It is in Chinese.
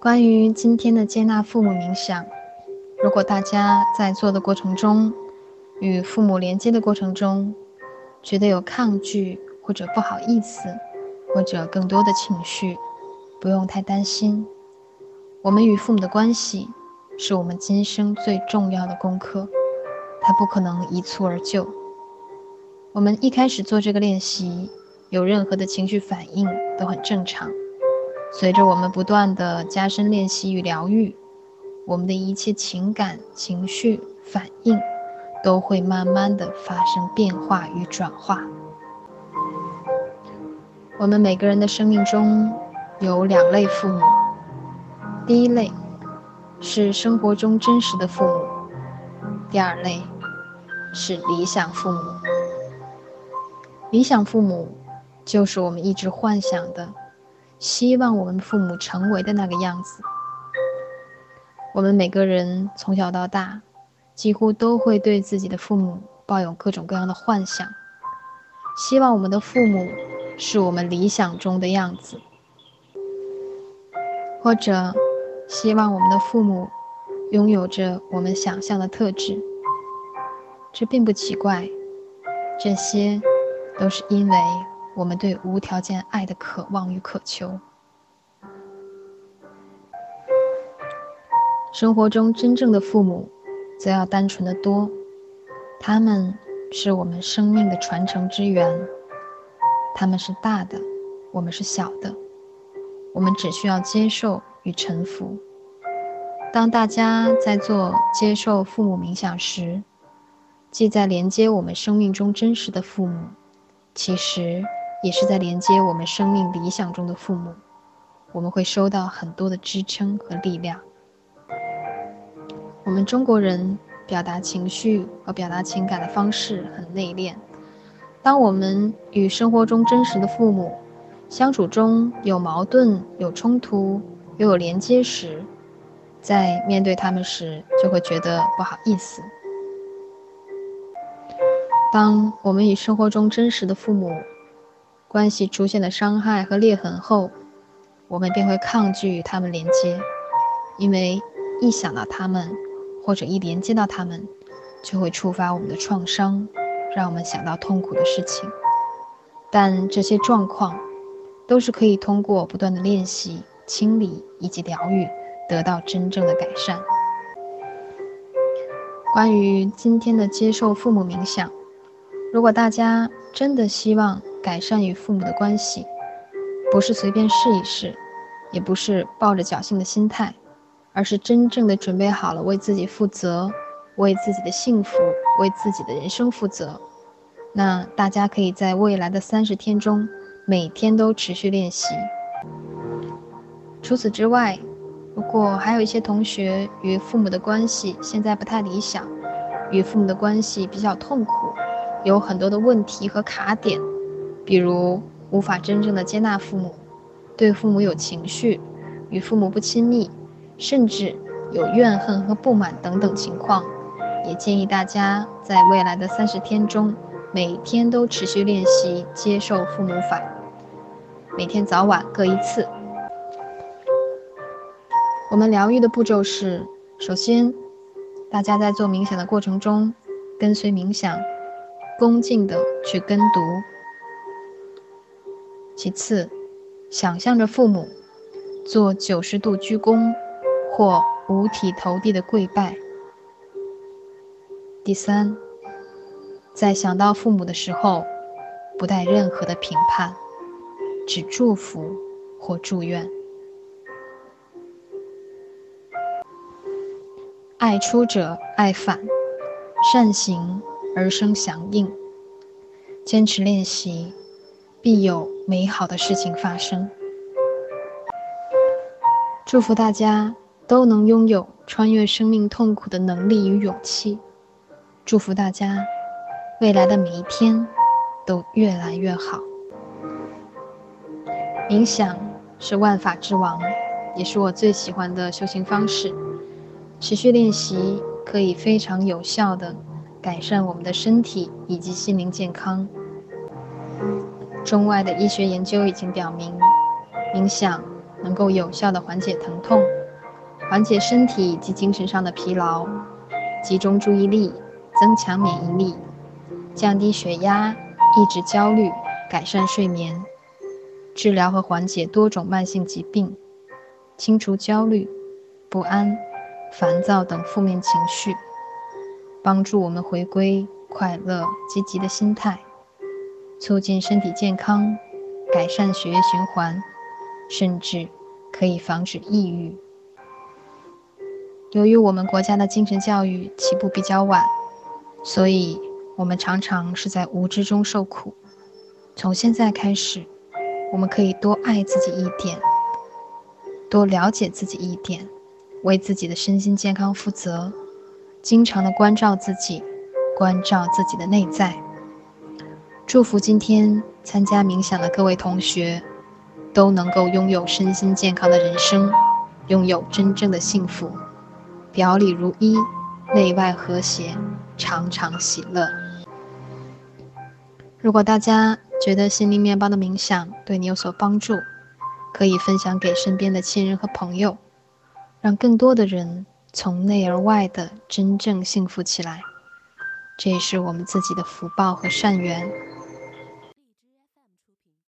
关于今天的接纳父母冥想，如果大家在做的过程中，与父母连接的过程中，觉得有抗拒或者不好意思，或者更多的情绪，不用太担心。我们与父母的关系是我们今生最重要的功课，它不可能一蹴而就。我们一开始做这个练习，有任何的情绪反应都很正常。随着我们不断的加深练习与疗愈，我们的一切情感、情绪反应都会慢慢的发生变化与转化。我们每个人的生命中有两类父母，第一类是生活中真实的父母，第二类是理想父母。理想父母就是我们一直幻想的。希望我们父母成为的那个样子。我们每个人从小到大，几乎都会对自己的父母抱有各种各样的幻想，希望我们的父母是我们理想中的样子，或者希望我们的父母拥有着我们想象的特质。这并不奇怪，这些都是因为。我们对无条件爱的渴望与渴求。生活中真正的父母，则要单纯的多。他们是我们生命的传承之源。他们是大的，我们是小的。我们只需要接受与臣服。当大家在做接受父母冥想时，既在连接我们生命中真实的父母，其实。也是在连接我们生命理想中的父母，我们会收到很多的支撑和力量。我们中国人表达情绪和表达情感的方式很内敛。当我们与生活中真实的父母相处中有矛盾、有冲突又有连接时，在面对他们时就会觉得不好意思。当我们与生活中真实的父母，关系出现的伤害和裂痕后，我们便会抗拒与他们连接，因为一想到他们，或者一连接到他们，就会触发我们的创伤，让我们想到痛苦的事情。但这些状况都是可以通过不断的练习、清理以及疗愈，得到真正的改善。关于今天的接受父母冥想，如果大家真的希望，改善与父母的关系，不是随便试一试，也不是抱着侥幸的心态，而是真正的准备好了为自己负责，为自己的幸福，为自己的人生负责。那大家可以在未来的三十天中，每天都持续练习。除此之外，如果还有一些同学与父母的关系现在不太理想，与父母的关系比较痛苦，有很多的问题和卡点。比如无法真正的接纳父母，对父母有情绪，与父母不亲密，甚至有怨恨和不满等等情况，也建议大家在未来的三十天中，每天都持续练习接受父母法，每天早晚各一次。我们疗愈的步骤是：首先，大家在做冥想的过程中，跟随冥想，恭敬的去跟读。其次，想象着父母做九十度鞠躬或五体投地的跪拜。第三，在想到父母的时候，不带任何的评判，只祝福或祝愿。爱出者爱返，善行而生祥应。坚持练习。必有美好的事情发生。祝福大家都能拥有穿越生命痛苦的能力与勇气。祝福大家未来的每一天都越来越好。冥想是万法之王，也是我最喜欢的修行方式。持续练习可以非常有效的改善我们的身体以及心灵健康。中外的医学研究已经表明，冥想能够有效的缓解疼痛，缓解身体及精神上的疲劳，集中注意力，增强免疫力，降低血压，抑制焦虑，改善睡眠，治疗和缓解多种慢性疾病，清除焦虑、不安、烦躁等负面情绪，帮助我们回归快乐、积极的心态。促进身体健康，改善血液循环，甚至可以防止抑郁。由于我们国家的精神教育起步比较晚，所以我们常常是在无知中受苦。从现在开始，我们可以多爱自己一点，多了解自己一点，为自己的身心健康负责，经常的关照自己，关照自己的内在。祝福今天参加冥想的各位同学，都能够拥有身心健康的人生，拥有真正的幸福，表里如一，内外和谐，常常喜乐。如果大家觉得心灵面包的冥想对你有所帮助，可以分享给身边的亲人和朋友，让更多的人从内而外的真正幸福起来。这也是我们自己的福报和善缘。